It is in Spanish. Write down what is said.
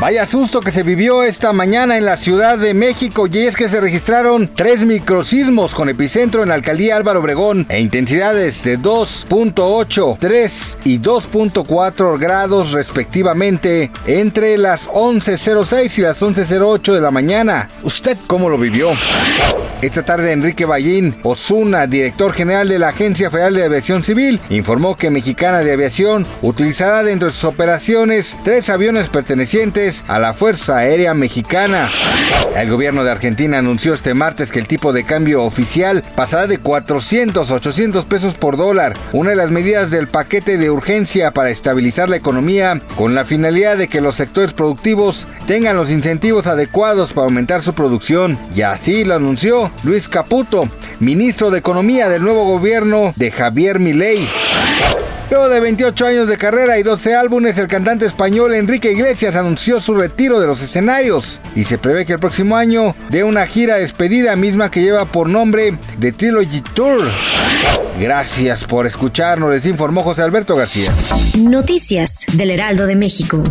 Vaya susto que se vivió esta mañana en la Ciudad de México y es que se registraron tres microsismos con epicentro en la alcaldía Álvaro Obregón e intensidades de 2.8, 3 y 2.4 grados respectivamente entre las 11.06 y las 11.08 de la mañana. ¿Usted cómo lo vivió? Esta tarde Enrique Ballín Osuna, director general de la Agencia Federal de Aviación Civil, informó que Mexicana de Aviación utilizará dentro de sus operaciones tres aviones pertenecientes a la Fuerza Aérea Mexicana. El gobierno de Argentina anunció este martes que el tipo de cambio oficial pasará de 400 a 800 pesos por dólar, una de las medidas del paquete de urgencia para estabilizar la economía con la finalidad de que los sectores productivos tengan los incentivos adecuados para aumentar su producción. Y así lo anunció Luis Caputo, ministro de Economía del nuevo gobierno de Javier Milei. Luego de 28 años de carrera y 12 álbumes, el cantante español Enrique Iglesias anunció su retiro de los escenarios y se prevé que el próximo año dé una gira despedida misma que lleva por nombre The Trilogy Tour. Gracias por escucharnos, les informó José Alberto García. Noticias del Heraldo de México.